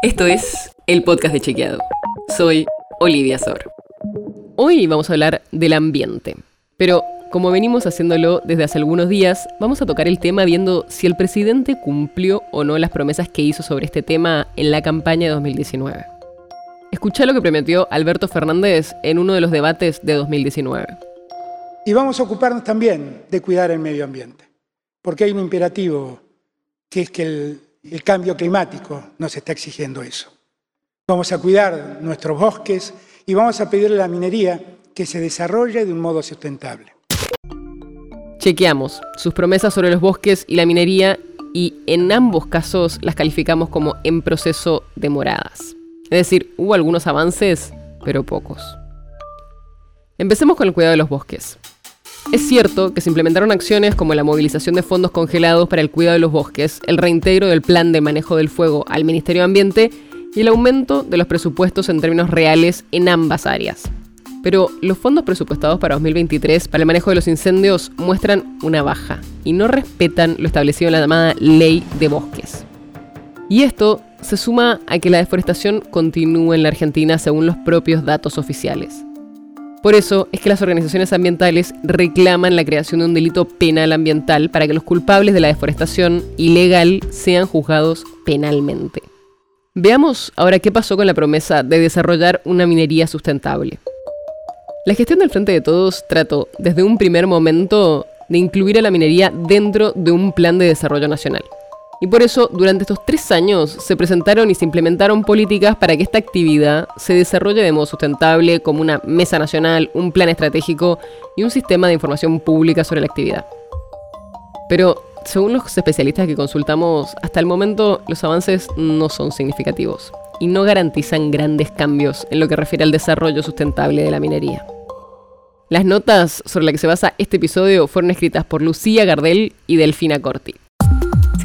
Esto es el podcast de Chequeado. Soy Olivia Sor. Hoy vamos a hablar del ambiente. Pero como venimos haciéndolo desde hace algunos días, vamos a tocar el tema viendo si el presidente cumplió o no las promesas que hizo sobre este tema en la campaña de 2019. Escucha lo que prometió Alberto Fernández en uno de los debates de 2019. Y vamos a ocuparnos también de cuidar el medio ambiente, porque hay un imperativo que es que el, el cambio climático nos está exigiendo eso. Vamos a cuidar nuestros bosques y vamos a pedirle a la minería que se desarrolle de un modo sustentable. Chequeamos sus promesas sobre los bosques y la minería y en ambos casos las calificamos como en proceso de moradas. Es decir, hubo algunos avances, pero pocos. Empecemos con el cuidado de los bosques. Es cierto que se implementaron acciones como la movilización de fondos congelados para el cuidado de los bosques, el reintegro del plan de manejo del fuego al Ministerio de Ambiente y el aumento de los presupuestos en términos reales en ambas áreas. Pero los fondos presupuestados para 2023 para el manejo de los incendios muestran una baja y no respetan lo establecido en la llamada Ley de Bosques. Y esto se suma a que la deforestación continúa en la Argentina según los propios datos oficiales. Por eso es que las organizaciones ambientales reclaman la creación de un delito penal ambiental para que los culpables de la deforestación ilegal sean juzgados penalmente. Veamos ahora qué pasó con la promesa de desarrollar una minería sustentable. La gestión del Frente de Todos trató desde un primer momento de incluir a la minería dentro de un plan de desarrollo nacional. Y por eso, durante estos tres años, se presentaron y se implementaron políticas para que esta actividad se desarrolle de modo sustentable, como una mesa nacional, un plan estratégico y un sistema de información pública sobre la actividad. Pero, según los especialistas que consultamos, hasta el momento los avances no son significativos y no garantizan grandes cambios en lo que refiere al desarrollo sustentable de la minería. Las notas sobre las que se basa este episodio fueron escritas por Lucía Gardel y Delfina Corti.